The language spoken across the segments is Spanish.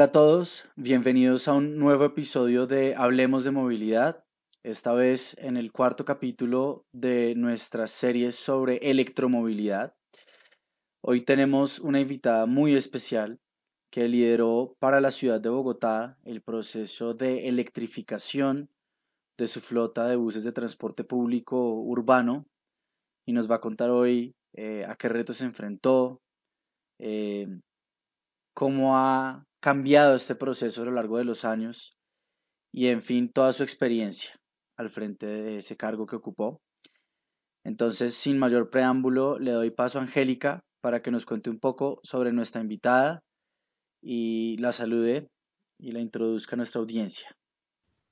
Hola a todos, bienvenidos a un nuevo episodio de Hablemos de Movilidad, esta vez en el cuarto capítulo de nuestra serie sobre electromovilidad. Hoy tenemos una invitada muy especial que lideró para la ciudad de Bogotá el proceso de electrificación de su flota de buses de transporte público urbano y nos va a contar hoy eh, a qué retos se enfrentó, eh, cómo ha cambiado este proceso a lo largo de los años y en fin toda su experiencia al frente de ese cargo que ocupó. Entonces, sin mayor preámbulo, le doy paso a Angélica para que nos cuente un poco sobre nuestra invitada y la salude y la introduzca a nuestra audiencia.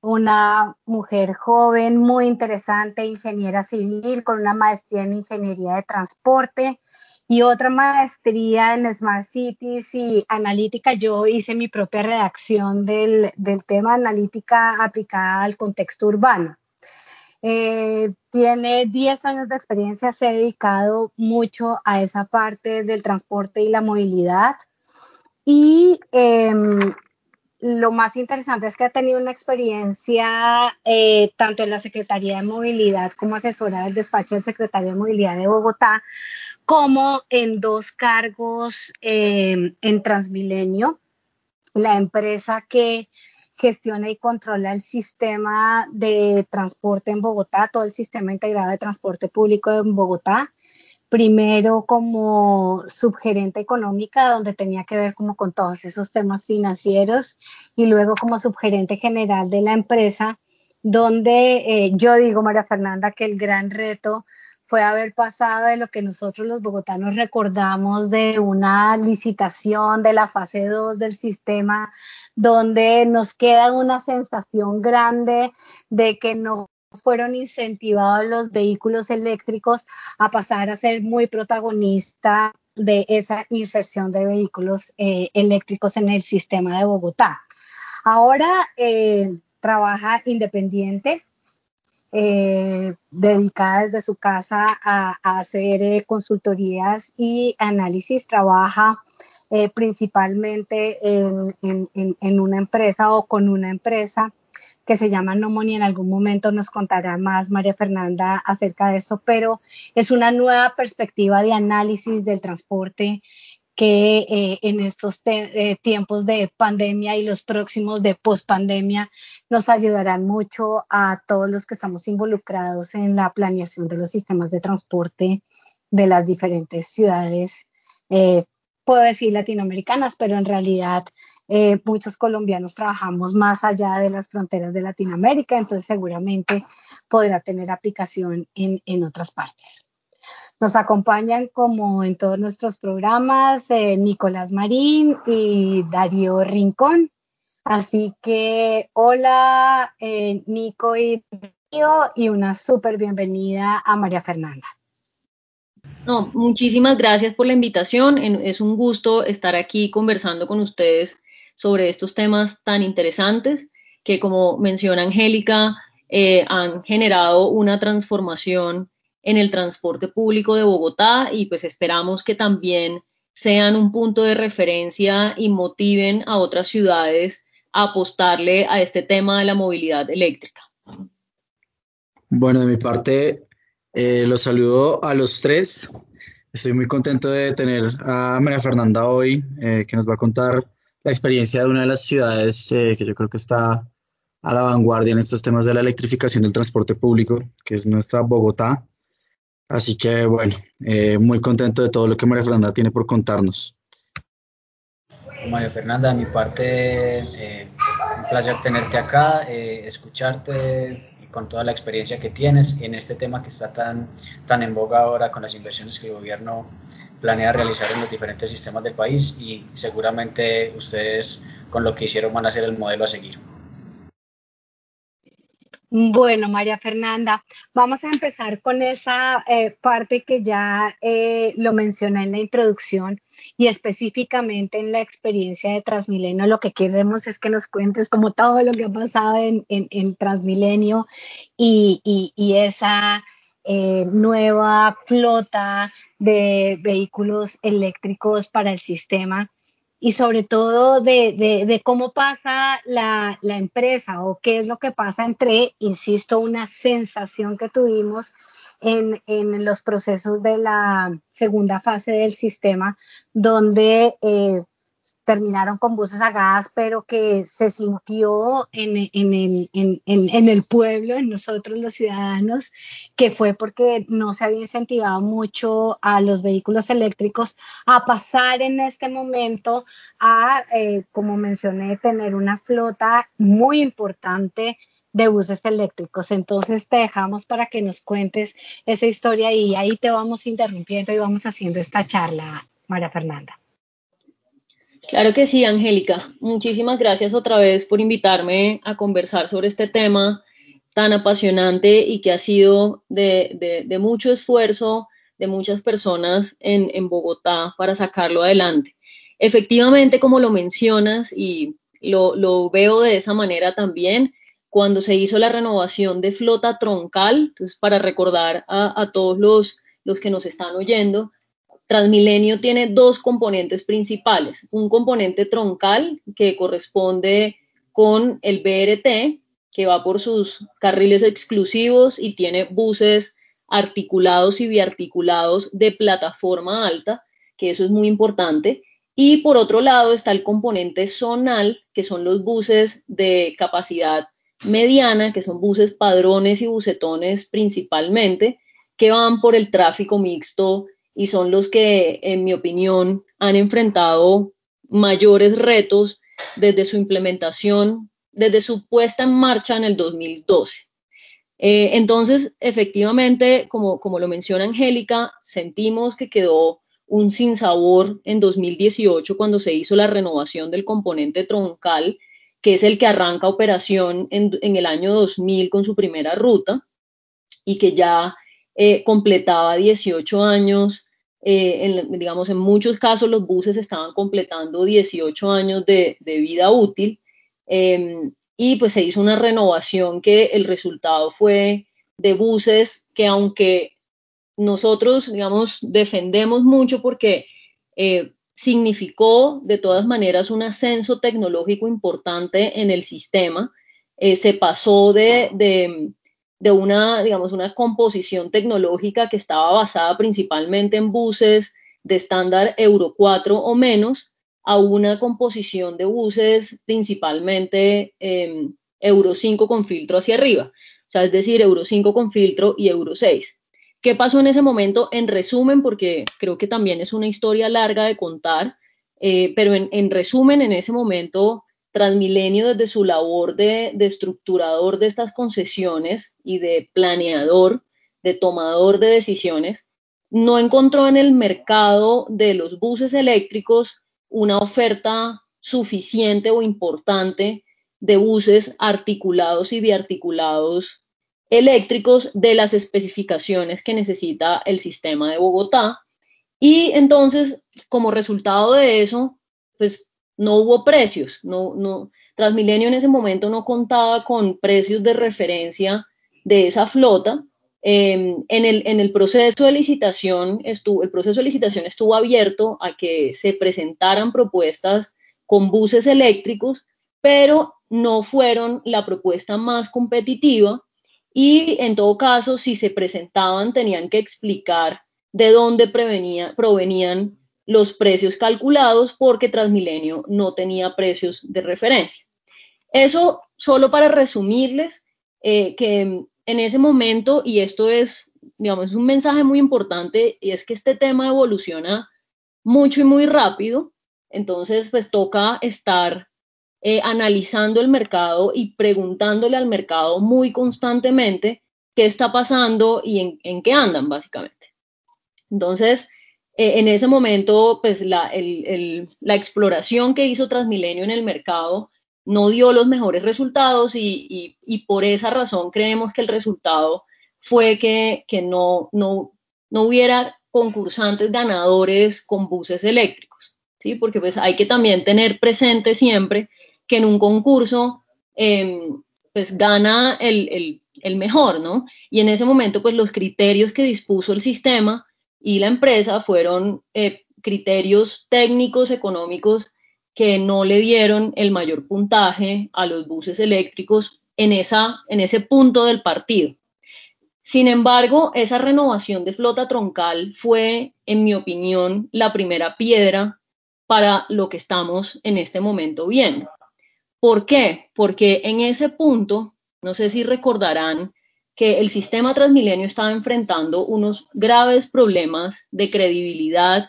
Una mujer joven, muy interesante, ingeniera civil con una maestría en ingeniería de transporte y otra maestría en Smart Cities y analítica. Yo hice mi propia redacción del, tema analítica aplicada al contexto urbano. Eh, tiene 10 años de experiencia, se ha dedicado mucho a esa parte del transporte y la movilidad. Y em, lo más interesante es que ha tenido una experiencia eh, tanto en la Secretaría de Movilidad como asesora del despacho del Secretario de Movilidad de Bogotá, como en dos cargos eh, en Transmilenio, la empresa que gestiona y controla el sistema de transporte en Bogotá, todo el sistema integrado de transporte público en Bogotá. Primero como subgerente económica, donde tenía que ver como con todos esos temas financieros, y luego como subgerente general de la empresa, donde eh, yo digo, María Fernanda, que el gran reto fue haber pasado de lo que nosotros los bogotanos recordamos de una licitación de la fase 2 del sistema, donde nos queda una sensación grande de que no fueron incentivados los vehículos eléctricos a pasar a ser muy protagonista de esa inserción de vehículos eh, eléctricos en el sistema de Bogotá. Ahora eh, trabaja independiente, eh, dedicada desde su casa a, hacer eh, consultorías y análisis, trabaja eh, principalmente en, una empresa o con una empresa que se llama Nomoni. En algún momento nos contará más María Fernanda acerca de eso, pero es una nueva perspectiva de análisis del transporte que eh, en estos eh, tiempos de pandemia y los próximos de pospandemia nos ayudarán mucho a todos los que estamos involucrados en la planeación de los sistemas de transporte de las diferentes ciudades, eh, puedo decir latinoamericanas, pero en realidad muchos colombianos trabajamos más allá de las fronteras de Latinoamérica, entonces seguramente podrá tener aplicación en otras partes. Nos acompañan como en todos nuestros programas eh, Nicolás Marín y Darío Rincón. Así que hola eh, Nico y Darío y una súper bienvenida a María Fernanda. No, muchísimas gracias por la invitación. Es un gusto estar aquí conversando con ustedes sobre estos temas tan interesantes que, como menciona Angélica, eh, han generado una transformación en el transporte público de Bogotá y pues esperamos que también sean un punto de referencia y motiven a otras ciudades a apostarle a este tema de la movilidad eléctrica. Bueno, de mi parte, eh, los saludo a los tres. Estoy muy contento de tener a María Fernanda hoy, eh, que nos va a contar la experiencia de una de las ciudades eh, que yo creo que está a la vanguardia en estos temas de la electrificación del transporte público, que es nuestra Bogotá. Así que bueno, eh, muy contento de todo lo que María Fernanda tiene por contarnos. María Fernanda, de mi parte, eh, un placer tenerte acá, eh, escucharte y con toda la experiencia que tienes en este tema que está tan, tan en boga ahora con las inversiones que el gobierno planea realizar en los diferentes sistemas del país y seguramente ustedes con lo que hicieron van a ser el modelo a seguir. Bueno, María Fernanda, vamos a empezar con esa eh, parte que ya eh, lo mencioné en la introducción y específicamente en la experiencia de Transmilenio. Lo que queremos es que nos cuentes como todo lo que ha pasado en, Transmilenio y, esa eh, nueva flota de vehículos eléctricos para el sistema y sobre todo de, cómo pasa la, la, empresa o qué es lo que pasa entre, insisto, una sensación que tuvimos en, en los procesos de la segunda fase del sistema, donde eh, terminaron con buses a gas, pero que se sintió en, el, en, el pueblo, en nosotros los ciudadanos, que fue porque no se había incentivado mucho a los vehículos eléctricos a pasar en este momento a, eh, como mencioné, tener una flota muy importante de buses eléctricos. Entonces te dejamos para que nos cuentes esa historia y ahí te vamos interrumpiendo y vamos haciendo esta charla, María Fernanda. Claro que sí, Angélica. Muchísimas gracias otra vez por invitarme a conversar sobre este tema tan apasionante y que ha sido de, mucho esfuerzo de muchas personas en, Bogotá para sacarlo adelante. Efectivamente, como lo mencionas y lo, veo de esa manera también, cuando se hizo la renovación de flota troncal, pues para recordar a, todos los, los que nos están oyendo, Transmilenio tiene dos componentes principales. Un componente troncal que corresponde con el BRT, que va por sus carriles exclusivos y tiene buses articulados y biarticulados de plataforma alta, que eso es muy importante. Y por otro lado está el componente zonal, que son los buses de capacidad mediana, que son buses padrones y bucetones principalmente, que van por el tráfico mixto y son los que, en mi opinión, han enfrentado mayores retos desde su implementación, desde su puesta en marcha en el 2012. Eh, entonces, efectivamente, como, como lo menciona Angélica, sentimos que quedó un sinsabor en 2018 cuando se hizo la renovación del componente troncal, que es el que arranca operación en, en el año 2000 con su primera ruta y que ya eh, completaba 18 años eh, en, digamos, en muchos casos los buses estaban completando 18 años de, vida útil em, y pues se hizo una renovación que el resultado fue de buses que aunque nosotros, digamos, defendemos mucho porque eh, significó de todas maneras un ascenso tecnológico importante en el sistema, eh, se pasó de, de una, digamos, una composición tecnológica que estaba basada principalmente en buses de estándar Euro 4 o menos a una composición de buses principalmente em, Euro 5 con filtro hacia arriba, o sea, es decir, Euro 5 con filtro y Euro 6. ¿Qué pasó en ese momento? En resumen, porque creo que también es una historia larga de contar, eh, pero en resumen, en ese momento Transmilenio desde su labor de, estructurador de estas concesiones y de planeador, de tomador de decisiones, no encontró en el mercado de los buses eléctricos una oferta suficiente o importante de buses articulados y biarticulados eléctricos de las especificaciones que necesita el sistema de Bogotá. Y entonces, como resultado de eso, pues no hubo precios, no, no, Transmilenio en ese momento no contaba con precios de referencia de esa flota. Em, en, el, en, el, proceso de licitación estuvo, el proceso de licitación estuvo abierto a que se presentaran propuestas con buses eléctricos, pero no fueron la propuesta más competitiva y en todo caso, si se presentaban, tenían que explicar de dónde provenían los precios calculados porque Transmilenio no tenía precios de referencia. Eso solo para resumirles eh, que en ese momento, y esto es, digamos, un mensaje muy importante, y es que este tema evoluciona mucho y muy rápido, entonces pues toca estar eh, analizando el mercado y preguntándole al mercado muy constantemente qué está pasando y en, en qué andan, básicamente. Entonces, eh, en ese momento, pues la, exploración que hizo Transmilenio en el mercado no dio los mejores resultados y, por esa razón creemos que el resultado fue que, no, hubiera concursantes ganadores con buses eléctricos, ¿sí? Porque pues hay que también tener presente siempre que en un concurso em, pues gana el, el, mejor, ¿no? Y en ese momento pues los criterios que dispuso el sistema y la empresa fueron eh, criterios técnicos, económicos que no le dieron el mayor puntaje a los buses eléctricos en, esa, en ese punto del partido. Sin embargo, esa renovación de flota troncal fue, en mi opinión, la primera piedra para lo que estamos en este momento viendo. ¿Por qué? Porque en ese punto, no sé si recordarán que el sistema Transmilenio estaba enfrentando unos graves problemas de credibilidad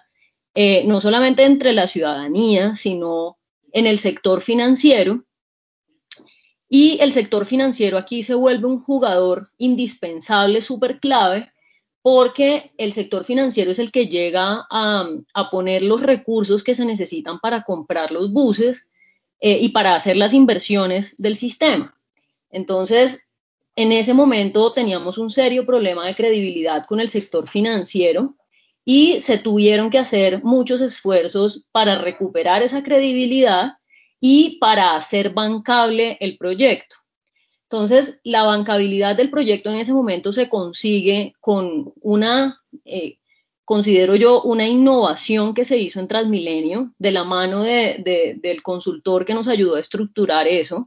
eh, no solamente entre la ciudadanía, sino en el sector financiero. Y el sector financiero aquí se vuelve un jugador indispensable, súper clave, porque el sector financiero es el que llega a, poner los recursos que se necesitan para comprar los buses eh, y para hacer las inversiones del sistema. Entonces, en ese momento teníamos un serio problema de credibilidad con el sector financiero y se tuvieron que hacer muchos esfuerzos para recuperar esa credibilidad y para hacer bancable el proyecto. Entonces, la bancabilidad del proyecto en ese momento se consigue con una, eh, considero yo, una innovación que se hizo en Transmilenio de la mano del consultor que nos ayudó a estructurar eso,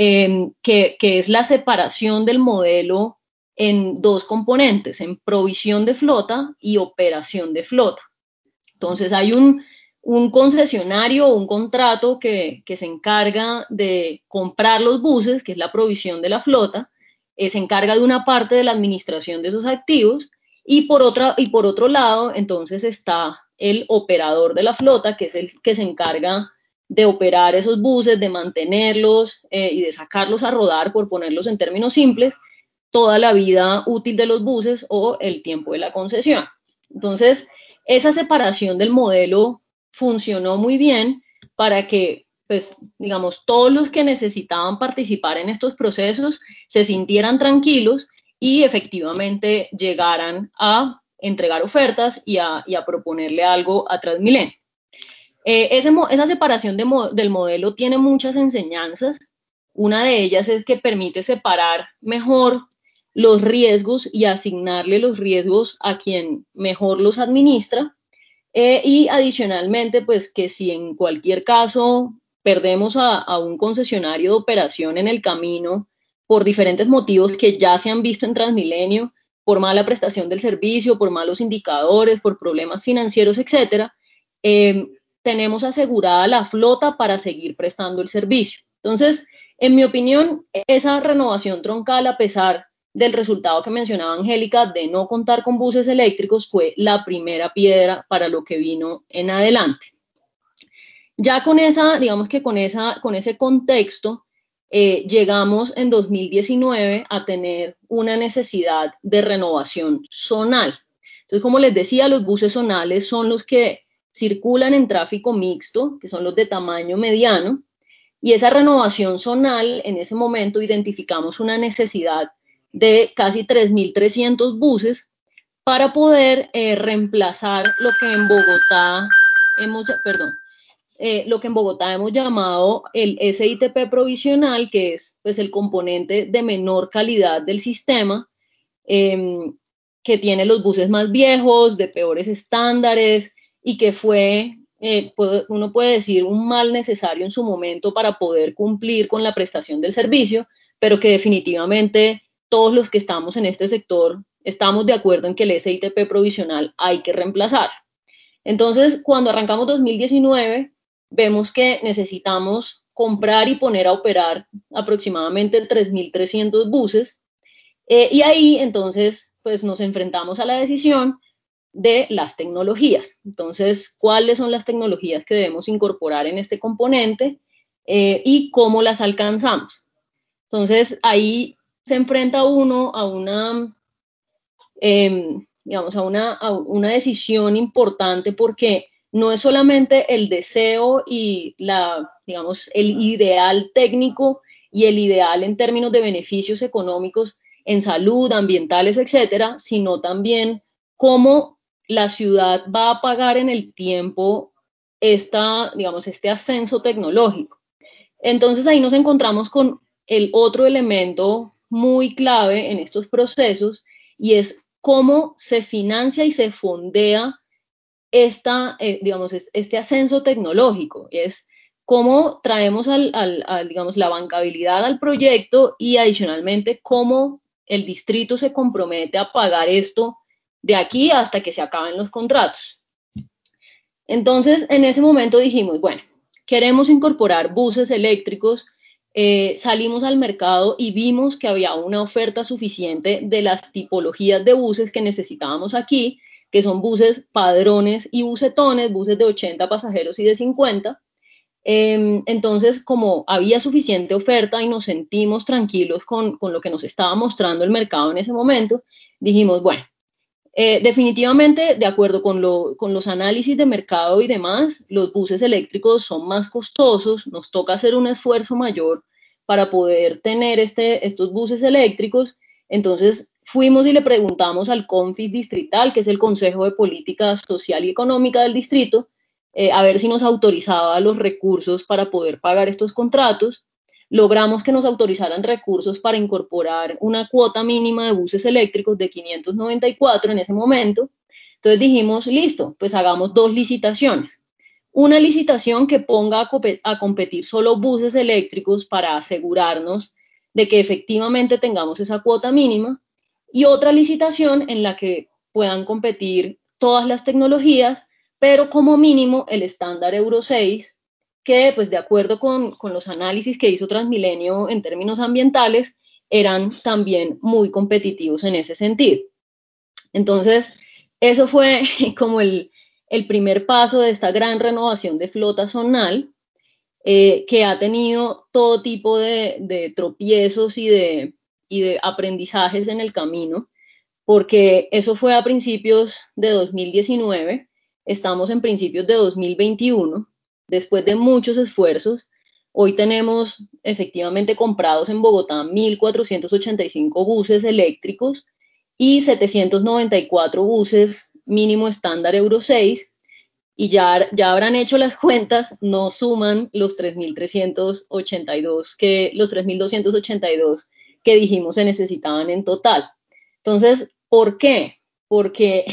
eh, que, que es la separación del modelo en dos componentes, en provisión de flota y operación de flota. Entonces hay un, concesionario o un contrato que, se encarga de comprar los buses, que es la provisión de la flota, eh, se encarga de una parte de la administración de esos activos y por, otra, y por otro lado, entonces está el operador de la flota, que es el que se encarga de operar esos buses, de mantenerlos eh, y de sacarlos a rodar, por ponerlos en términos simples, toda la vida útil de los buses o el tiempo de la concesión. Entonces, esa separación del modelo funcionó muy bien para que, pues, digamos, todos los que necesitaban participar en estos procesos se sintieran tranquilos y efectivamente llegaran a entregar ofertas y a, proponerle algo a Transmilenio. Eh, esa separación del modelo tiene muchas enseñanzas. Una de ellas es que permite separar mejor los riesgos y asignarle los riesgos a quien mejor los administra. Eh, y adicionalmente, pues que si en cualquier caso perdemos a, un concesionario de operación en el camino por diferentes motivos que ya se han visto en Transmilenio, por mala prestación del servicio, por malos indicadores, por problemas financieros, etcétera, eh, tenemos asegurada la flota para seguir prestando el servicio. Entonces, en mi opinión, esa renovación troncal, a pesar del resultado que mencionaba Angélica de no contar con buses eléctricos fue la primera piedra para lo que vino en adelante. Ya con esa, digamos que con, esa, con ese contexto, eh, llegamos en 2019 a tener una necesidad de renovación zonal. Entonces, como les decía, los buses zonales son los que circulan en tráfico mixto, que son los de tamaño mediano, y esa renovación zonal, en ese momento identificamos una necesidad de casi 3.300 buses para poder eh, reemplazar lo que en Bogotá hemos, perdón, eh, lo que en Bogotá hemos llamado el SITP provisional, que es pues, el componente de menor calidad del sistema, em, que tiene los buses más viejos, de peores estándares y que fue, eh, uno puede decir, un mal necesario en su momento para poder cumplir con la prestación del servicio, pero que definitivamente todos los que estamos en este sector estamos de acuerdo en que el SITP provisional hay que reemplazar. Entonces, cuando arrancamos 2019, vemos que necesitamos comprar y poner a operar aproximadamente 3.300 buses. Eh, y ahí entonces, pues nos enfrentamos a la decisión de las tecnologías. Entonces, ¿cuáles son las tecnologías que debemos incorporar en este componente eh, y cómo las alcanzamos? Entonces, ahí se enfrenta uno a una, em, digamos, a una, a una decisión importante porque no es solamente el deseo y la, digamos, el ideal técnico y el ideal en términos de beneficios económicos en salud, ambientales, etcétera, sino también cómo la ciudad va a pagar en el tiempo esta, digamos, este ascenso tecnológico. Entonces ahí nos encontramos con el otro elemento muy clave en estos procesos y es cómo se financia y se fondea esta, eh, digamos, este ascenso tecnológico. Es cómo traemos al, digamos, la bancabilidad al proyecto y adicionalmente cómo el distrito se compromete a pagar esto de aquí hasta que se acaben los contratos. Entonces, en ese momento dijimos, bueno, queremos incorporar buses eléctricos, eh, salimos al mercado y vimos que había una oferta suficiente de las tipologías de buses que necesitábamos aquí, que son buses padrones y busetones, buses de 80 pasajeros y de 50, Em, entonces, como había suficiente oferta y nos sentimos tranquilos con, lo que nos estaba mostrando el mercado en ese momento, dijimos, bueno, eh, definitivamente, de acuerdo con, los análisis de mercado y demás, los buses eléctricos son más costosos, nos toca hacer un esfuerzo mayor para poder tener este, estos buses eléctricos. Entonces, fuimos y le preguntamos al CONFIS distrital, que es el Consejo de Política Social y Económica del distrito, eh, a ver si nos autorizaba los recursos para poder pagar estos contratos. Logramos que nos autorizaran recursos para incorporar una cuota mínima de buses eléctricos de 594 en ese momento. Entonces dijimos, listo, pues hagamos dos licitaciones. Una licitación que ponga a, competir solo buses eléctricos para asegurarnos de que efectivamente tengamos esa cuota mínima y otra licitación en la que puedan competir todas las tecnologías pero como mínimo el estándar Euro 6, que pues de acuerdo con, los análisis que hizo Transmilenio en términos ambientales, eran también muy competitivos en ese sentido. Entonces, eso fue como el, primer paso de esta gran renovación de flota zonal, eh, que ha tenido todo tipo de, tropiezos y de, y de aprendizajes en el camino, porque eso fue a principios de 2019 Estamos en principios de 2021, después de muchos esfuerzos. Hoy tenemos efectivamente comprados en Bogotá 1.485 buses eléctricos y 794 buses mínimo estándar Euro 6 y ya, ya habrán hecho las cuentas, no suman los 3.382 que los 3.282 que dijimos se necesitaban en total. Entonces, ¿por qué? Porque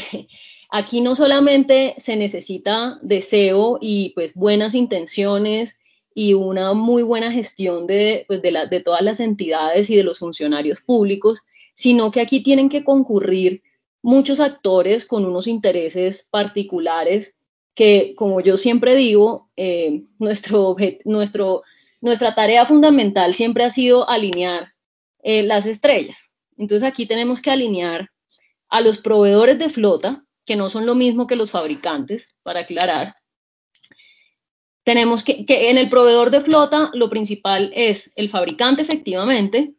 Aquí no solamente se necesita deseo y pues buenas intenciones y una muy buena gestión de, pues, de, todas las entidades y de los funcionarios públicos, sino que aquí tienen que concurrir muchos actores con unos intereses particulares que, como yo siempre digo, eh, nuestro, nuestro, nuestra tarea fundamental siempre ha sido alinear eh, las estrellas. Entonces aquí tenemos que alinear a los proveedores de flota, que no son lo mismo que los fabricantes, para aclarar. Tenemos que, que en el proveedor de flota lo principal es el fabricante efectivamente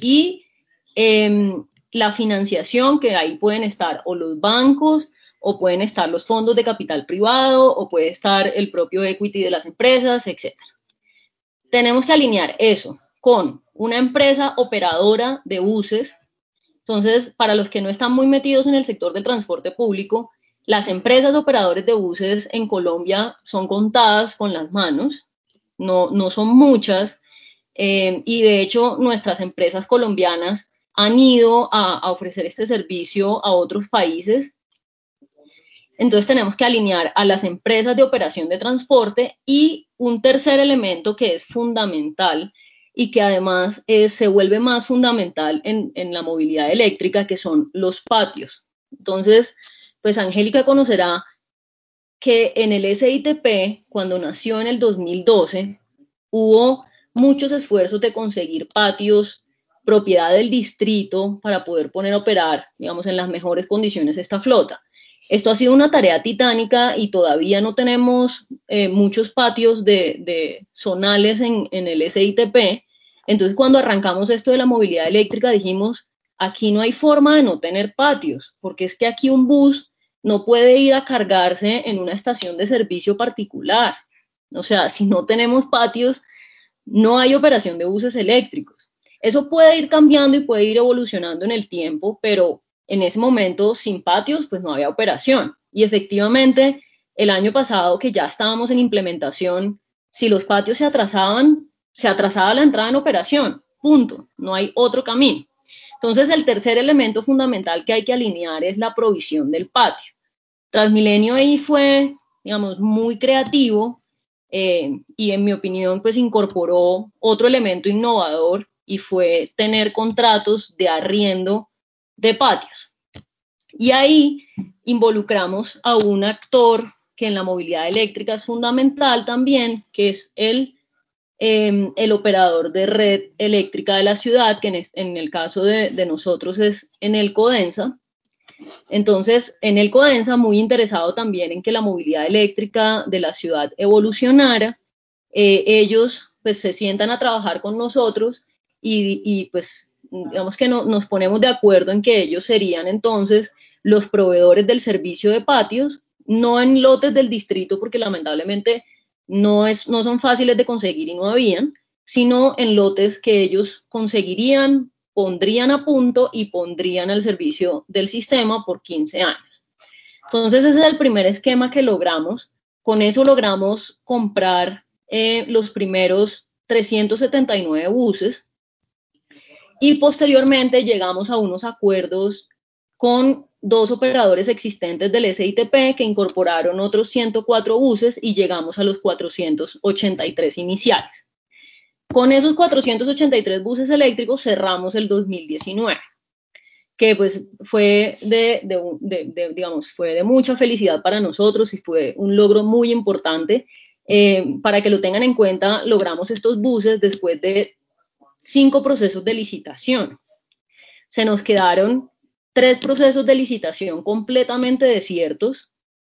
y em, la financiación, que ahí pueden estar o los bancos o pueden estar los fondos de capital privado o puede estar el propio equity de las empresas, etc. Tenemos que alinear eso con una empresa operadora de buses entonces, para los que no están muy metidos en el sector del transporte público, las empresas operadores de buses en Colombia son contadas con las manos, no, no son muchas, eh, y de hecho nuestras empresas colombianas han ido a, a ofrecer este servicio a otros países. Entonces tenemos que alinear a las empresas de operación de transporte y un tercer elemento que es fundamental y que además eh, se vuelve más fundamental en, la movilidad eléctrica, que son los patios. Entonces, pues Angélica conocerá que en el SITP, cuando nació en el 2012, hubo muchos esfuerzos de conseguir patios propiedad del distrito para poder poner a operar, digamos, en las mejores condiciones esta flota. Esto ha sido una tarea titánica y todavía no tenemos eh, muchos patios de, zonales en, en, el SITP. Entonces, cuando arrancamos esto de la movilidad eléctrica, dijimos, aquí no hay forma de no tener patios, porque es que aquí un bus no puede ir a cargarse en una estación de servicio particular. O sea, si no tenemos patios, no hay operación de buses eléctricos. Eso puede ir cambiando y puede ir evolucionando en el tiempo, pero en ese momento sin patios, pues no había operación. Y efectivamente, el año pasado que ya estábamos en implementación, si los patios se atrasaban, se atrasaba la entrada en operación, punto, no hay otro camino. Entonces, el tercer elemento fundamental que hay que alinear es la provisión del patio. Transmilenio ahí fue, digamos, muy creativo y en mi opinión pues incorporó otro elemento innovador y fue tener contratos de arriendo de patios. Y ahí involucramos a un actor que en la movilidad eléctrica es fundamental también, que es el, em, el operador de red eléctrica de la ciudad, que en, el caso de, nosotros es en el Codensa. Entonces, en el Codensa, muy interesado también en que la movilidad eléctrica de la ciudad evolucionara, eh, ellos pues se sientan a trabajar con nosotros y, pues digamos que no, nos ponemos de acuerdo en que ellos serían entonces los proveedores del servicio de patios, no en lotes del distrito, porque lamentablemente no, es, no son fáciles de conseguir y no habían, sino en lotes que ellos conseguirían, pondrían a punto y pondrían al servicio del sistema por 15 años. Entonces ese es el primer esquema que logramos. Con eso logramos comprar eh, los primeros 379 buses y posteriormente llegamos a unos acuerdos con dos operadores existentes del SITP que incorporaron otros 104 buses y llegamos a los 483 iniciales. Con esos 483 buses eléctricos cerramos el 2019, que pues fue de, digamos, fue de mucha felicidad para nosotros y fue un logro muy importante. Eh, para que lo tengan en cuenta, logramos estos buses después de cinco procesos de licitación. Se nos quedaron tres procesos de licitación completamente desiertos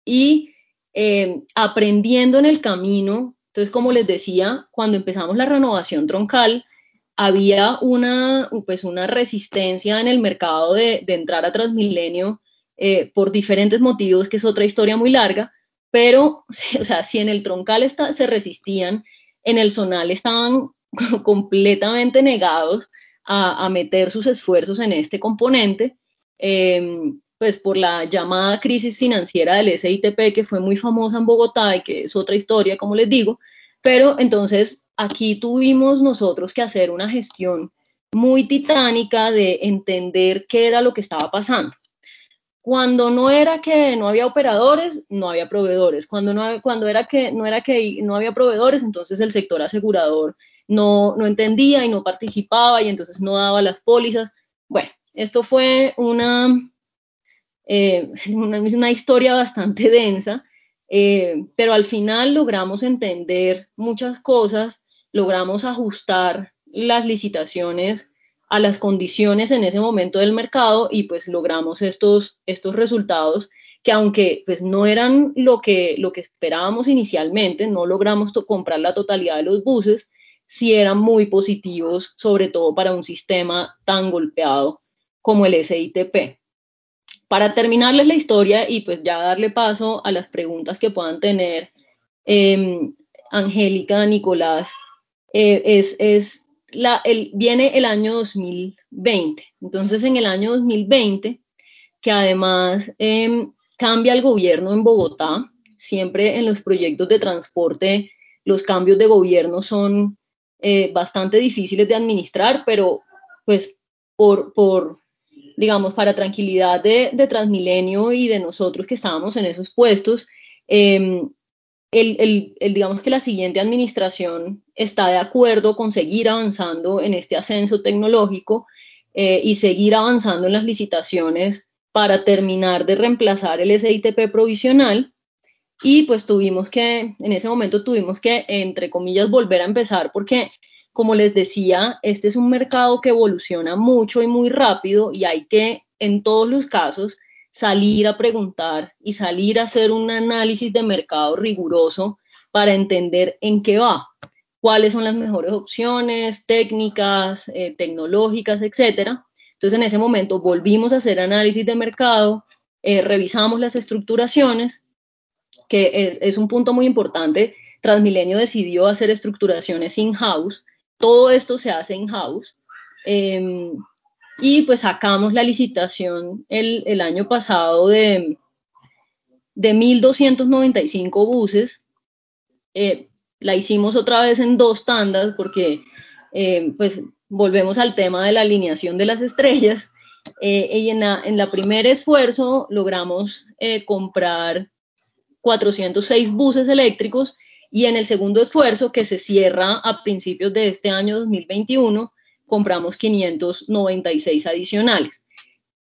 y eh, aprendiendo en el camino. Entonces, como les decía, cuando empezamos la renovación troncal, había una, pues una resistencia en el mercado de, entrar a Transmilenio eh, por diferentes motivos, que es otra historia muy larga, pero, o sea, si en el troncal se resistían, en el zonal estaban completamente negados a, meter sus esfuerzos en este componente, em, pues por la llamada crisis financiera del SITP, que fue muy famosa en Bogotá y que es otra historia, como les digo, pero entonces aquí tuvimos nosotros que hacer una gestión muy titánica de entender qué era lo que estaba pasando. Cuando no era que no había operadores, no había proveedores. Cuando, no, cuando era que no era que no había proveedores, entonces el sector asegurador no, no entendía y no participaba y entonces no daba las pólizas. Bueno, esto fue una, eh, una, historia bastante densa, eh, pero al final logramos entender muchas cosas, logramos ajustar las licitaciones a las condiciones en ese momento del mercado y pues logramos estos, estos resultados que aunque pues no eran lo que, lo que esperábamos inicialmente, no logramos comprar la totalidad de los buses, sí eran muy positivos, sobre todo para un sistema tan golpeado como el SITP. Para terminarles la historia y pues ya darle paso a las preguntas que puedan tener em, Angélica, Nicolás, eh, es, es la, el, viene el año 2020. Entonces en el año 2020, que además em, cambia el gobierno en Bogotá, siempre en los proyectos de transporte los cambios de gobierno son eh, bastante difíciles de administrar, pero pues por, por digamos, para tranquilidad de, de, Transmilenio y de nosotros que estábamos en esos puestos, em, el, el, digamos que la siguiente administración está de acuerdo con seguir avanzando en este ascenso tecnológico eh, y seguir avanzando en las licitaciones para terminar de reemplazar el SITP provisional y pues tuvimos que, en ese momento tuvimos que, entre comillas, volver a empezar porque, como les decía, este es un mercado que evoluciona mucho y muy rápido y hay que, en todos los casos, salir a preguntar y salir a hacer un análisis de mercado riguroso para entender en qué va, cuáles son las mejores opciones técnicas, eh, tecnológicas, etcétera. Entonces, en ese momento volvimos a hacer análisis de mercado, eh, revisamos las estructuraciones que es, un punto muy importante. Transmilenio decidió hacer estructuraciones in-house. Todo esto se hace in-house. Em, y pues sacamos la licitación el, año pasado de, de 1.295 buses. Eh, la hicimos otra vez en dos tandas porque eh, pues volvemos al tema de la alineación de las estrellas. Eh, y en la, en la primer esfuerzo logramos comprar 406 buses eléctricos Y en el segundo esfuerzo, que se cierra a principios de este año 2021, compramos 596 adicionales.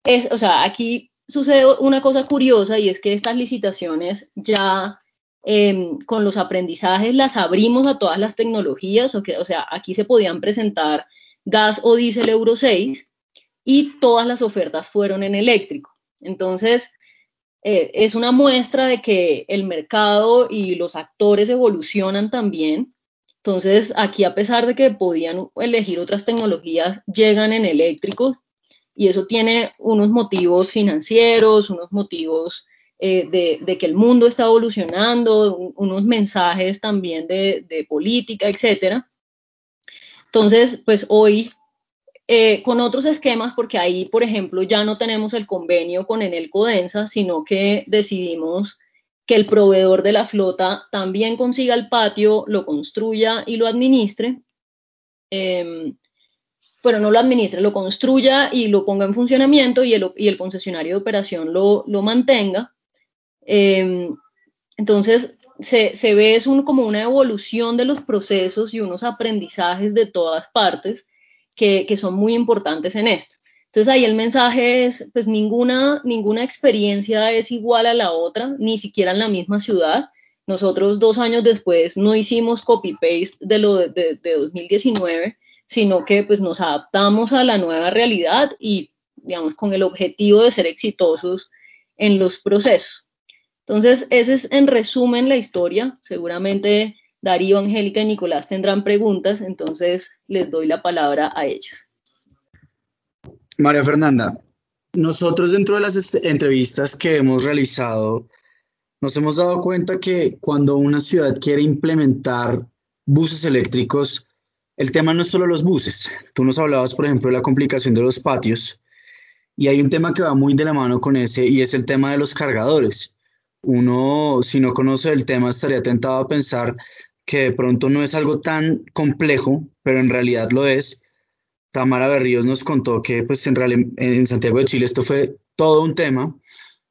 Es, o sea, aquí sucede una cosa curiosa y es que estas licitaciones ya em, con los aprendizajes las abrimos a todas las tecnologías, o, que, o sea, aquí se podían presentar gas o diésel Euro 6 y todas las ofertas fueron en eléctrico. Entonces, eh, es una muestra de que el mercado y los actores evolucionan también. Entonces, aquí a pesar de que podían elegir otras tecnologías, llegan en eléctricos y eso tiene unos motivos financieros, unos motivos eh, de, que el mundo está evolucionando, unos mensajes también de, de política, etcétera. Entonces, pues hoy eh, con otros esquemas, porque ahí, por ejemplo, ya no tenemos el convenio con Enel Codensa, sino que decidimos que el proveedor de la flota también consiga el patio, lo construya y lo administre. Eh, bueno, no lo administre, lo construya y lo ponga en funcionamiento y el, y el concesionario de operación lo, lo mantenga. Em, entonces, se, se, ve es como una evolución de los procesos y unos aprendizajes de todas partes que, son muy importantes en esto. Entonces ahí el mensaje es, pues ninguna, ninguna experiencia es igual a la otra, ni siquiera en la misma ciudad. Nosotros dos años después no hicimos copy-paste de lo de, 2019, sino que pues nos adaptamos a la nueva realidad y, digamos, con el objetivo de ser exitosos en los procesos. Entonces, ese es en resumen la historia. Seguramente Darío, Angélica y Nicolás tendrán preguntas, entonces les doy la palabra a ellos. María Fernanda, nosotros dentro de las entrevistas que hemos realizado, nos hemos dado cuenta que cuando una ciudad quiere implementar buses eléctricos, el tema no es solo los buses. Tú nos hablabas, por ejemplo, de la complicación de los patios, y hay un tema que va muy de la mano con ese, y es el tema de los cargadores. Uno, si no conoce el tema, estaría tentado a pensar que de pronto no es algo tan complejo, pero en realidad lo es. Tamara Berríos nos contó que pues en, en Santiago de Chile esto fue todo un tema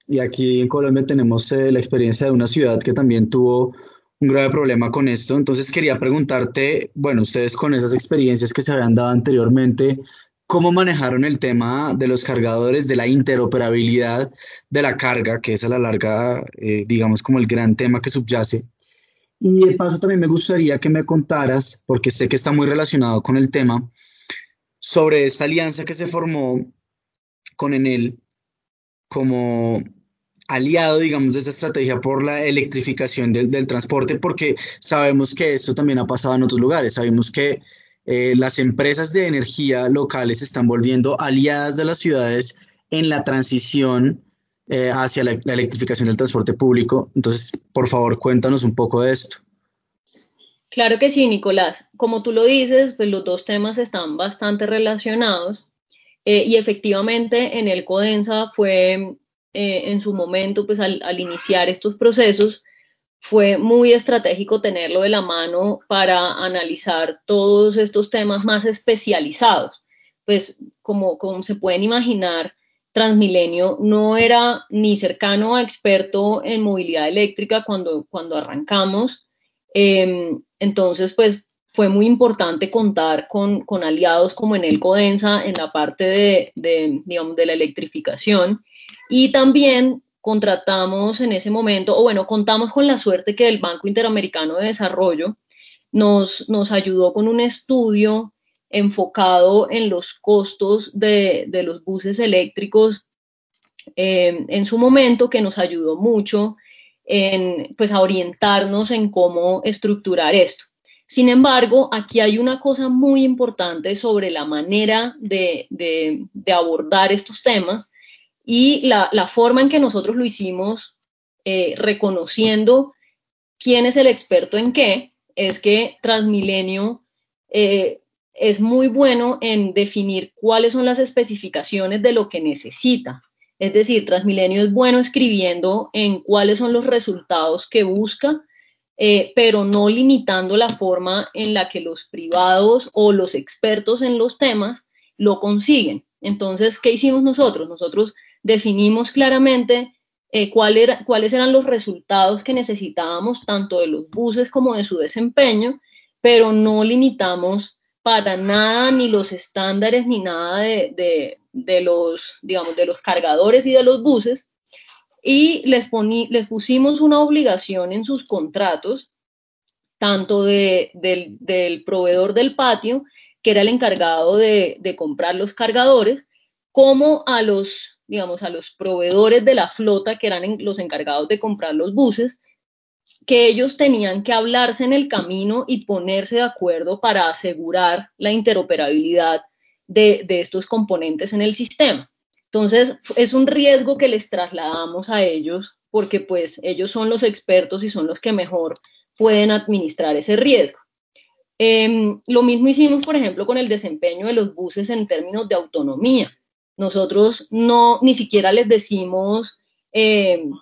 y aquí en Colombia tenemos eh, la experiencia de una ciudad que también tuvo un grave problema con esto. Entonces quería preguntarte, bueno, ustedes con esas experiencias que se habían dado anteriormente, ¿cómo manejaron el tema de los cargadores, de la interoperabilidad de la carga, que es a la larga, eh, digamos, como el gran tema que subyace? Y de paso también me gustaría que me contaras, porque sé que está muy relacionado con el tema, sobre esta alianza que se formó con Enel como aliado, digamos, de esta estrategia por la electrificación del, transporte, porque sabemos que esto también ha pasado en otros lugares. Sabemos que eh, las empresas de energía locales están volviendo aliadas de las ciudades en la transición eh, hacia la, electrificación del transporte público. Entonces, por favor, cuéntanos un poco de esto. Claro que sí, Nicolás. Como tú lo dices, pues los dos temas están bastante relacionados eh, y efectivamente en el CODENSA fue eh, en su momento, pues al, al, iniciar estos procesos, fue muy estratégico tenerlo de la mano para analizar todos estos temas más especializados. Pues como, como se pueden imaginar, Transmilenio no era ni cercano a experto en movilidad eléctrica cuando, cuando arrancamos. Em, entonces, pues fue muy importante contar con, con, aliados como en el Codensa en la parte de, de, digamos, de la electrificación y también contratamos en ese momento, o bueno, contamos con la suerte que el Banco Interamericano de Desarrollo nos, nos ayudó con un estudio enfocado en los costos de, los buses eléctricos eh, en su momento, que nos ayudó mucho en, pues, a orientarnos en cómo estructurar esto. Sin embargo, aquí hay una cosa muy importante sobre la manera de, abordar estos temas y la, forma en que nosotros lo hicimos, eh, reconociendo quién es el experto en qué, es que Transmilenio eh, es muy bueno en definir cuáles son las especificaciones de lo que necesita. Es decir, Transmilenio es bueno escribiendo en cuáles son los resultados que busca, eh, pero no limitando la forma en la que los privados o los expertos en los temas lo consiguen. Entonces, ¿qué hicimos nosotros? Nosotros definimos claramente eh, cuáles eran los resultados que necesitábamos tanto de los buses como de su desempeño, pero no limitamos para nada ni los estándares ni nada de, los, digamos, de los cargadores y de los buses. Y les, les pusimos una obligación en sus contratos, tanto del, proveedor del patio, que era el encargado de, de comprar los cargadores, como a los, digamos, a los proveedores de la flota, que eran los encargados de comprar los buses, que ellos tenían que hablarse en el camino y ponerse de acuerdo para asegurar la interoperabilidad de, estos componentes en el sistema. Entonces, es un riesgo que les trasladamos a ellos porque pues ellos son los expertos y son los que mejor pueden administrar ese riesgo. Em, lo mismo hicimos, por ejemplo, con el desempeño de los buses en términos de autonomía. Nosotros no, ni siquiera les decimos, em,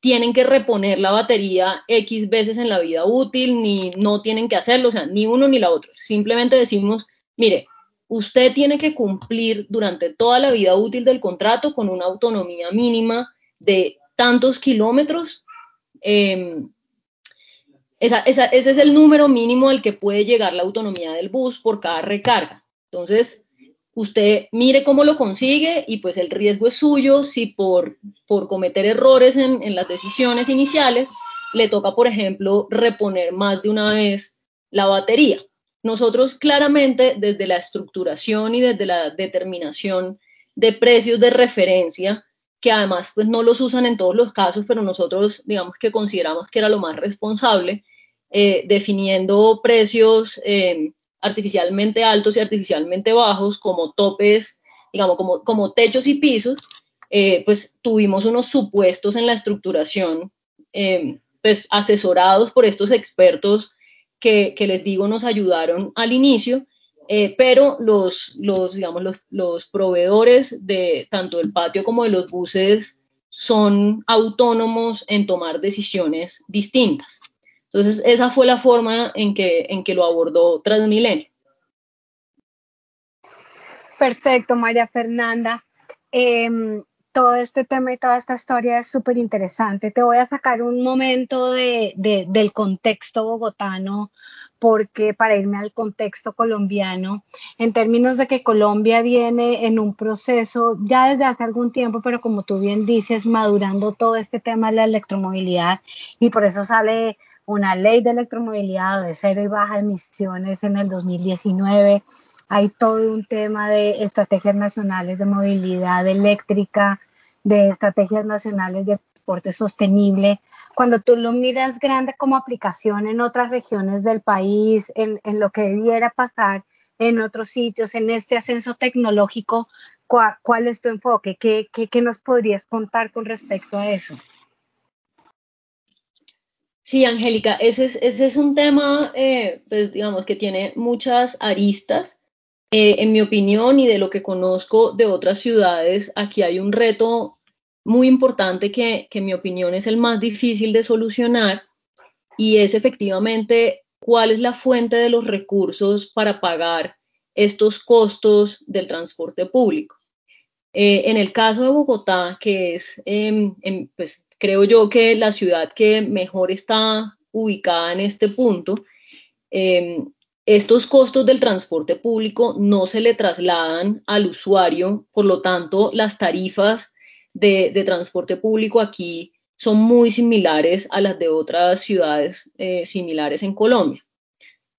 tienen que reponer la batería X veces en la vida útil, ni no tienen que hacerlo, o sea, ni uno ni la otro. Simplemente decimos, mire, usted tiene que cumplir durante toda la vida útil del contrato con una autonomía mínima de tantos kilómetros. Em, ese es el número mínimo al que puede llegar la autonomía del bus por cada recarga. Entonces, usted mire cómo lo consigue y pues el riesgo es suyo si por, por cometer errores en, en, las decisiones iniciales le toca, por ejemplo, reponer más de una vez la batería. Nosotros claramente desde la estructuración y desde la determinación de precios de referencia, que además pues no los usan en todos los casos, pero nosotros digamos que consideramos que era lo más responsable, eh, definiendo precios eh, artificialmente altos y artificialmente bajos como topes, digamos, como, como techos y pisos, eh, pues tuvimos unos supuestos en la estructuración, eh, pues asesorados por estos expertos que, que, les digo nos ayudaron al inicio, eh, pero los, los, digamos, los, los proveedores de tanto del patio como de los buses son autónomos en tomar decisiones distintas. Entonces, esa fue la forma en que, en que lo abordó Transmilenio. Perfecto, María Fernanda. Em, todo este tema y toda esta historia es súper interesante. Te voy a sacar un momento de, del contexto bogotano, porque para irme al contexto colombiano, en términos de que Colombia viene en un proceso ya desde hace algún tiempo, pero como tú bien dices, madurando todo este tema de la electromovilidad y por eso sale una ley de electromovilidad de cero y baja emisiones en el 2019. Hay todo un tema de estrategias nacionales de movilidad eléctrica, de estrategias nacionales de transporte sostenible. Cuando tú lo miras grande como aplicación en otras regiones del país, en, lo que debiera pasar en otros sitios, en este ascenso tecnológico, ¿cuál, es tu enfoque? ¿Qué, qué nos podrías contar con respecto a eso? Sí, Angélica, ese es, un tema, eh, pues digamos, que tiene muchas aristas. Eh, en mi opinión y de lo que conozco de otras ciudades, aquí hay un reto muy importante que, que en mi opinión es el más difícil de solucionar y es efectivamente cuál es la fuente de los recursos para pagar estos costos del transporte público. Eh, en el caso de Bogotá, que es em, em, pues, creo yo que la ciudad que mejor está ubicada en este punto, em, estos costos del transporte público no se le trasladan al usuario, por lo tanto, las tarifas de, transporte público aquí son muy similares a las de otras ciudades eh, similares en Colombia.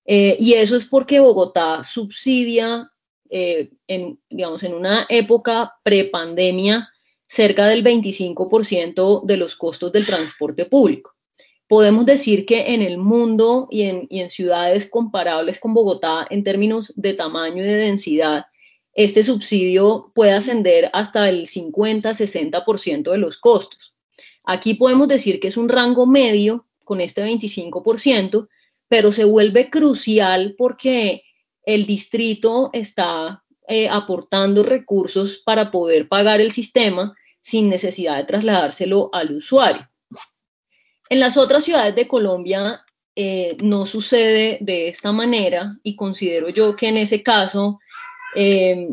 Eh, y eso es porque Bogotá subsidia, eh, en, digamos, en una época prepandemia, cerca del 25% de los costos del transporte público. Podemos decir que en el mundo y en, ciudades comparables con Bogotá, en términos de tamaño y de densidad, este subsidio puede ascender hasta el 50-60% de los costos. Aquí podemos decir que es un rango medio con este 25%, pero se vuelve crucial porque el distrito está eh, aportando recursos para poder pagar el sistema sin necesidad de trasladárselo al usuario. En las otras ciudades de Colombia eh, no sucede de esta manera y considero yo que en ese caso eh,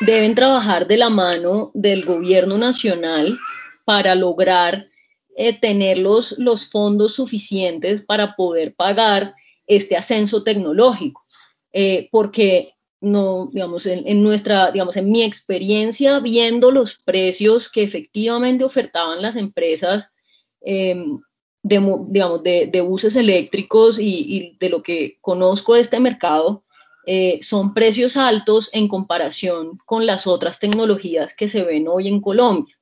deben trabajar de la mano del gobierno nacional para lograr eh, tener los, los fondos suficientes para poder pagar este ascenso tecnológico. Porque no, digamos, en, nuestra, digamos, en mi experiencia, viendo los precios que efectivamente ofertaban las empresas em, de, digamos, de, buses eléctricos y, de lo que conozco de este mercado, eh, son precios altos en comparación con las otras tecnologías que se ven hoy en Colombia.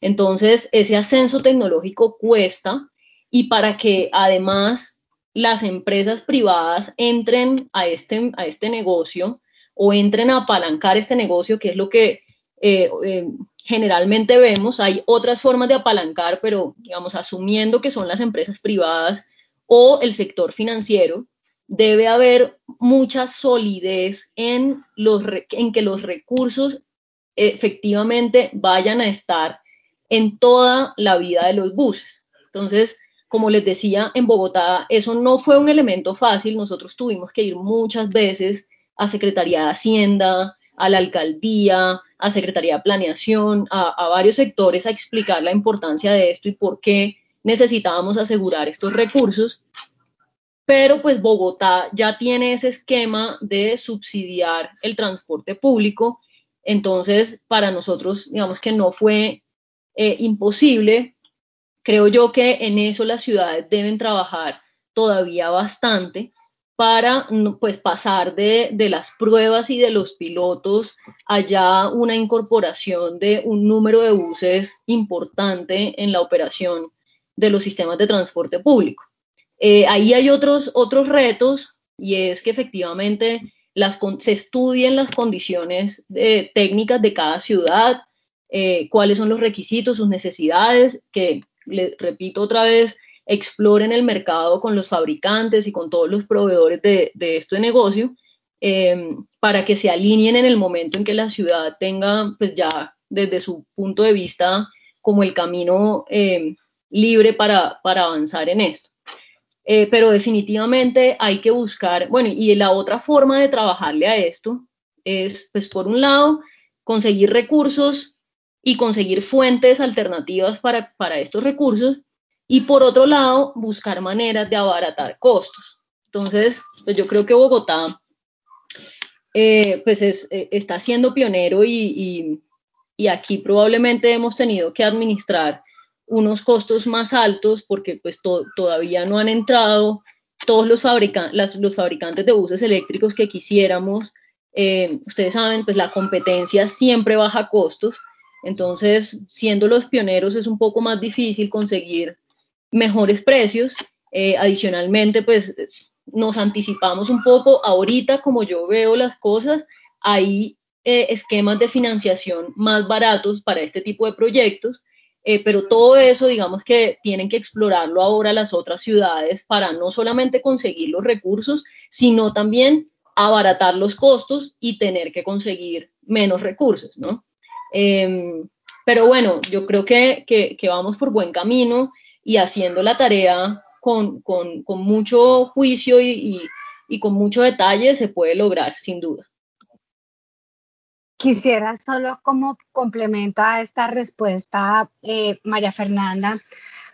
Entonces, ese ascenso tecnológico cuesta y para que además las empresas privadas entren a este, a este negocio o entren a apalancar este negocio, que es lo que eh, eh, generalmente vemos. Hay otras formas de apalancar, pero digamos, asumiendo que son las empresas privadas o el sector financiero, debe haber mucha solidez en, los, en que los recursos efectivamente vayan a estar en toda la vida de los buses. Entonces, como les decía, en Bogotá eso no fue un elemento fácil. Nosotros tuvimos que ir muchas veces a Secretaría de Hacienda, a la alcaldía, a Secretaría de Planeación, a, varios sectores a explicar la importancia de esto y por qué necesitábamos asegurar estos recursos. Pero pues Bogotá ya tiene ese esquema de subsidiar el transporte público. Entonces, para nosotros, digamos que no fue eh, imposible. Creo yo que en eso las ciudades deben trabajar todavía bastante para pues, pasar de, de, las pruebas y de los pilotos allá una incorporación de un número de buses importante en la operación de los sistemas de transporte público. Eh, ahí hay otros, otros retos y es que efectivamente las, se estudien las condiciones técnicas de cada ciudad, eh, cuáles son los requisitos, sus necesidades, que le repito otra vez, exploren el mercado con los fabricantes y con todos los proveedores de, de este negocio em, para que se alineen en el momento en que la ciudad tenga, pues ya desde su punto de vista, como el camino em, libre para, avanzar en esto. Eh, pero definitivamente hay que buscar, bueno, y la otra forma de trabajarle a esto es, pues por un lado, conseguir recursos y conseguir fuentes alternativas para estos recursos y por otro lado buscar maneras de abaratar costos. Entonces, pues yo creo que Bogotá eh, pues es, eh, está siendo pionero y, y, aquí probablemente hemos tenido que administrar unos costos más altos porque pues todavía no han entrado todos los, los fabricantes de buses eléctricos que quisiéramos. Eh, ustedes saben, pues la competencia siempre baja costos entonces, siendo los pioneros es un poco más difícil conseguir mejores precios. Eh, adicionalmente, pues nos anticipamos un poco. Ahorita, como yo veo las cosas, hay eh, esquemas de financiación más baratos para este tipo de proyectos, eh, pero todo eso, digamos que tienen que explorarlo ahora las otras ciudades para no solamente conseguir los recursos, sino también abaratar los costos y tener que conseguir menos recursos, ¿no? Em, pero bueno, yo creo que, vamos por buen camino y haciendo la tarea con, mucho juicio y, con mucho detalle se puede lograr, sin duda. Quisiera solo como complemento a esta respuesta, eh, María Fernanda,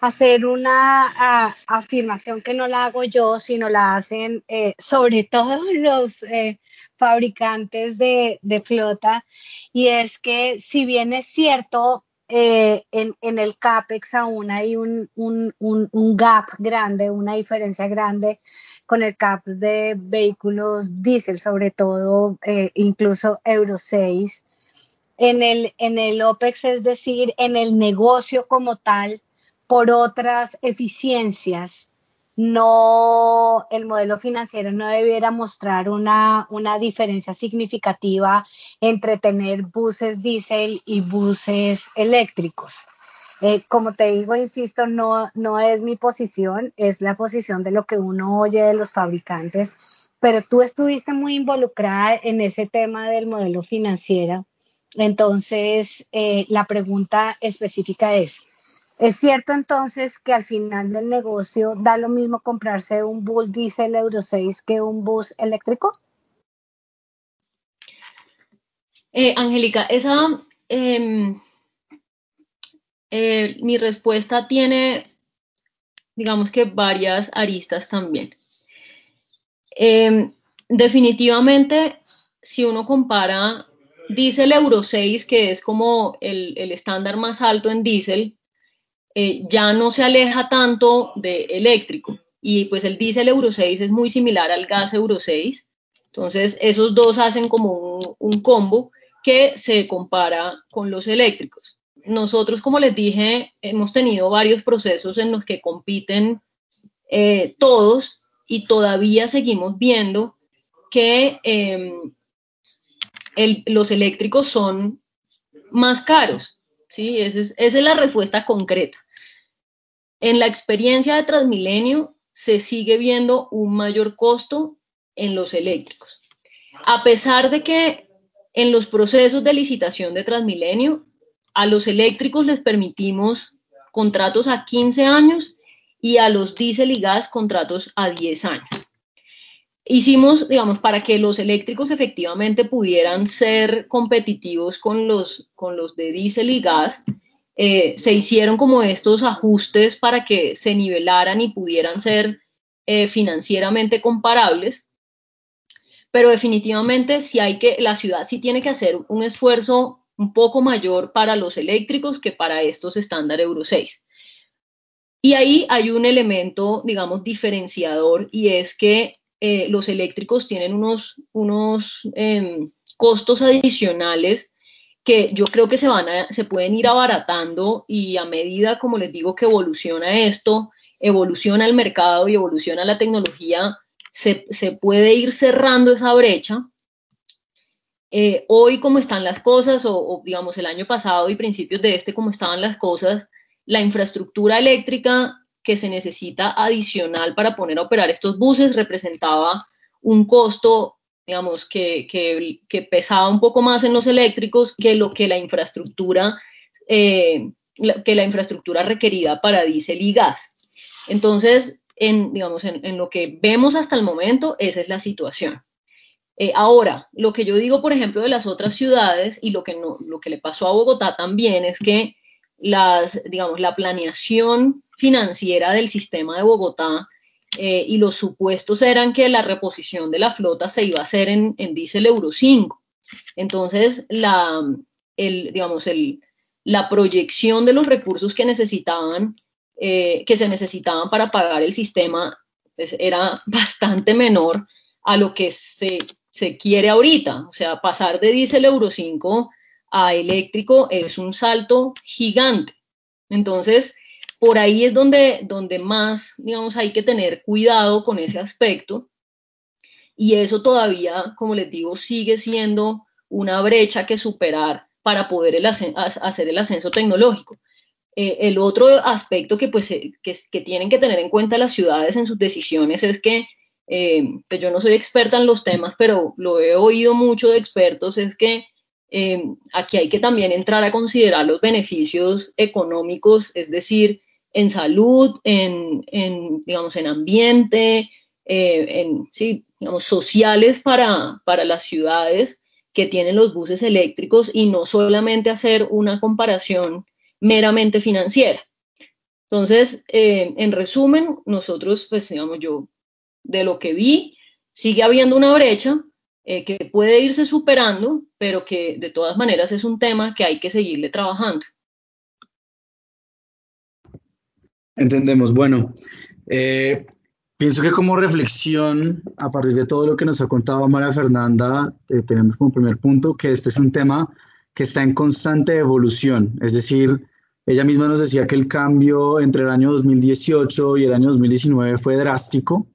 hacer una afirmación que no la hago yo, sino la hacen eh, sobre todo los eh, fabricantes de, flota y es que si bien es cierto, eh, en, el CAPEX aún hay un, gap grande, una diferencia grande con el CAPEX de vehículos diésel, sobre todo eh, incluso Euro 6. En el, en el OPEX, es decir, en el negocio como tal, por otras eficiencias no, el modelo financiero no debiera mostrar una, diferencia significativa entre tener buses diésel y buses eléctricos. Eh, como te digo, insisto, no, no es mi posición, es la posición de lo que uno oye de los fabricantes, pero tú estuviste muy involucrada en ese tema del modelo financiero. Entonces, eh, la pregunta específica es, ¿Es cierto entonces que al final del negocio da lo mismo comprarse un bus diésel Euro 6 que un bus eléctrico? Eh, Angélica, esa, em, eh, mi respuesta tiene, digamos que varias aristas también. Em, definitivamente, si uno compara diésel Euro 6, que es como el, estándar más alto en diésel, eh, ya no se aleja tanto de eléctrico. Y pues el diésel Euro 6 es muy similar al gas Euro 6. Entonces, esos dos hacen como un combo que se compara con los eléctricos. Nosotros, como les dije, hemos tenido varios procesos en los que compiten eh, todos y todavía seguimos viendo que em, los eléctricos son más caros. ¿Sí? Esa es, la respuesta concreta. En la experiencia de Transmilenio se sigue viendo un mayor costo en los eléctricos. A pesar de que en los procesos de licitación de Transmilenio, a los eléctricos les permitimos contratos a 15 años y a los diésel y gas contratos a 10 años. Hicimos, digamos, para que los eléctricos efectivamente pudieran ser competitivos con los, con los de diésel y gas, eh, se hicieron como estos ajustes para que se nivelaran y pudieran ser eh, financieramente comparables pero definitivamente sí hay que, la ciudad sí tiene que hacer un esfuerzo un poco mayor para los eléctricos que para estos estándar Euro 6. Y ahí hay un elemento, digamos, diferenciador y es que eh, los eléctricos tienen unos, unos em, costos adicionales que yo creo que se, van a, se pueden ir abaratando y a medida, como les digo, que evoluciona esto, evoluciona el mercado y evoluciona la tecnología, se, puede ir cerrando esa brecha. Eh, hoy, como están las cosas, o, digamos el año pasado y principios de este, como estaban las cosas, la infraestructura eléctrica que se necesita adicional para poner a operar estos buses representaba un costo, digamos, que, pesaba un poco más en los eléctricos que lo que la infraestructura, eh, que la infraestructura requerida para diésel y gas. Entonces, en, digamos, en, lo que vemos hasta el momento, esa es la situación. Eh, ahora, lo que yo digo, por ejemplo, de las otras ciudades y lo que, no, lo que le pasó a Bogotá también es que las, digamos, la planeación financiera del sistema de Bogotá eh, y los supuestos eran que la reposición de la flota se iba a hacer en, en diésel Euro 5. Entonces, la, el, digamos, el, la proyección de los recursos que necesitaban eh, que se necesitaban para pagar el sistema pues, era bastante menor a lo que se, se quiere ahorita. O sea, pasar de diésel Euro 5 a eléctrico es un salto gigante. Entonces, por ahí es donde, donde más, digamos, hay que tener cuidado con ese aspecto. Y eso todavía, como les digo, sigue siendo una brecha que superar para poder hacer el ascenso tecnológico. Eh, el otro aspecto que, pues, eh, que, tienen que tener en cuenta las ciudades en sus decisiones es que, eh, pues yo no soy experta en los temas, pero lo he oído mucho de expertos, es que aquí hay que también entrar a considerar los beneficios económicos, es decir, en salud, en, digamos, en ambiente, en, sí, digamos, sociales para, para las ciudades que tienen los buses eléctricos y no solamente hacer una comparación meramente financiera. Entonces, eh, en resumen, nosotros, pues digamos, yo de lo que vi, sigue habiendo una brecha eh, que puede irse superando, pero que de todas maneras es un tema que hay que seguirle trabajando. Entendemos. Bueno, eh, pienso que como reflexión, a partir de todo lo que nos ha contado María Fernanda, tenemos como primer punto que este es un tema que está en constante evolución, es decir, ella misma nos decía que el cambio entre el año 2018 y el año 2019 fue drástico.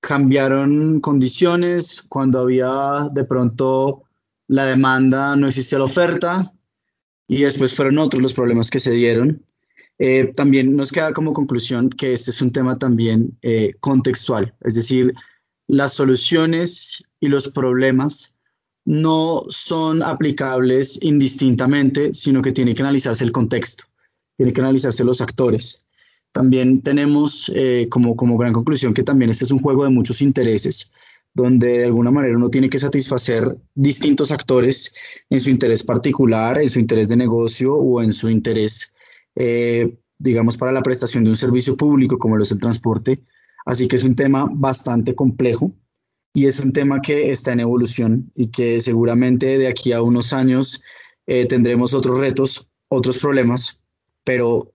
Cambiaron condiciones cuando había de pronto la demanda, no existía la oferta y después fueron otros los problemas que se dieron. Eh, también nos queda como conclusión que este es un tema también eh, contextual, es decir, las soluciones y los problemas no son aplicables indistintamente, sino que tiene que analizarse el contexto tiene que analizarse los actores. También tenemos eh, como, como gran conclusión que también este es un juego de muchos intereses, donde de alguna manera uno tiene que satisfacer distintos actores en su interés particular, en su interés de negocio o en su interés eh, digamos, para la prestación de un servicio público como lo es el transporte. Así que es un tema bastante complejo y es un tema que está en evolución y que seguramente de aquí a unos años eh, tendremos otros retos, otros problemas, pero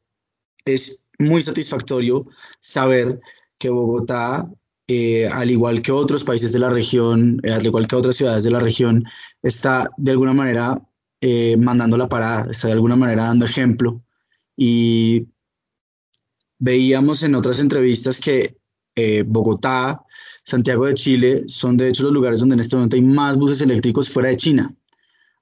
es muy satisfactorio saber que Bogotá, eh, al igual que otros países de la región, al igual que otras ciudades de la región, está de alguna manera mandando la parada, está de alguna manera dando ejemplo y veíamos en otras entrevistas que eh, Bogotá, Santiago de Chile son de hecho los lugares donde en este momento hay más buses eléctricos fuera de China.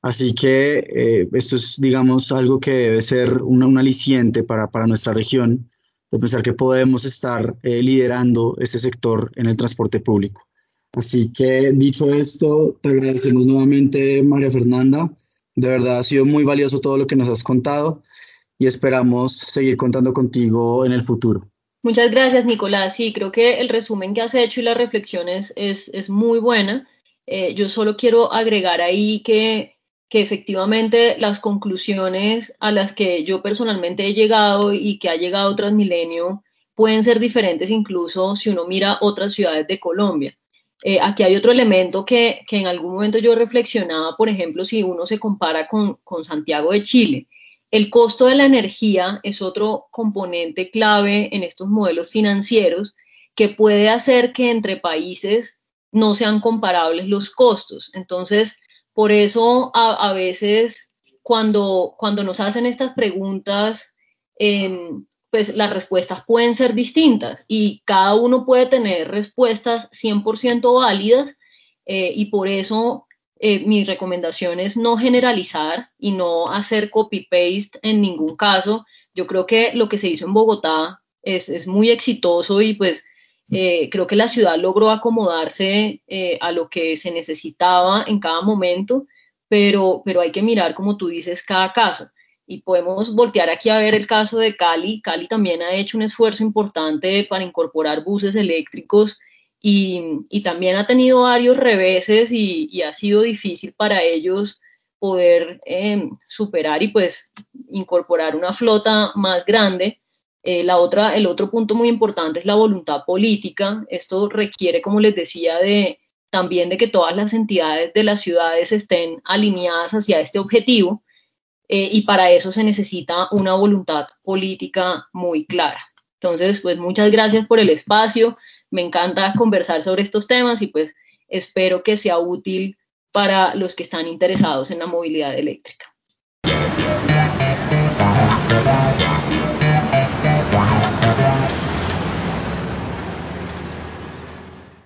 Así que eh, esto es, digamos, algo que debe ser un aliciente para, para, nuestra región, de pensar que podemos estar eh, liderando ese sector en el transporte público. Así que dicho esto, te agradecemos nuevamente, María Fernanda. De verdad ha sido muy valioso todo lo que nos has contado y esperamos seguir contando contigo en el futuro. Muchas gracias, Nicolás. Sí, creo que el resumen que has hecho y las reflexiones es, es muy buena. Eh, yo solo quiero agregar ahí que, que efectivamente las conclusiones a las que yo personalmente he llegado y que ha llegado Transmilenio pueden ser diferentes incluso si uno mira otras ciudades de Colombia. Eh, aquí hay otro elemento que, que, en algún momento yo reflexionaba, por ejemplo, si uno se compara con, con Santiago de Chile. El costo de la energía es otro componente clave en estos modelos financieros que puede hacer que entre países no sean comparables los costos. Entonces, por eso a, veces cuando, cuando nos hacen estas preguntas, em, pues las respuestas pueden ser distintas y cada uno puede tener respuestas 100% válidas eh, y por eso eh, mi recomendación es no generalizar y no hacer copy-paste en ningún caso. Yo creo que lo que se hizo en Bogotá es, muy exitoso y pues eh, creo que la ciudad logró acomodarse eh, a lo que se necesitaba en cada momento, pero, pero hay que mirar, como tú dices, cada caso. Y podemos voltear aquí a ver el caso de Cali. Cali también ha hecho un esfuerzo importante para incorporar buses eléctricos y, también ha tenido varios reveses y, ha sido difícil para ellos poder em, superar y pues incorporar una flota más grande. Eh, la otra, el otro punto muy importante es la voluntad política. Esto requiere, como les decía, de también de que todas las entidades de las ciudades estén alineadas hacia este objetivo eh, y para eso se necesita una voluntad política muy clara. Entonces, pues muchas gracias por el espacio. Me encanta conversar sobre estos temas y pues espero que sea útil para los que están interesados en la movilidad eléctrica.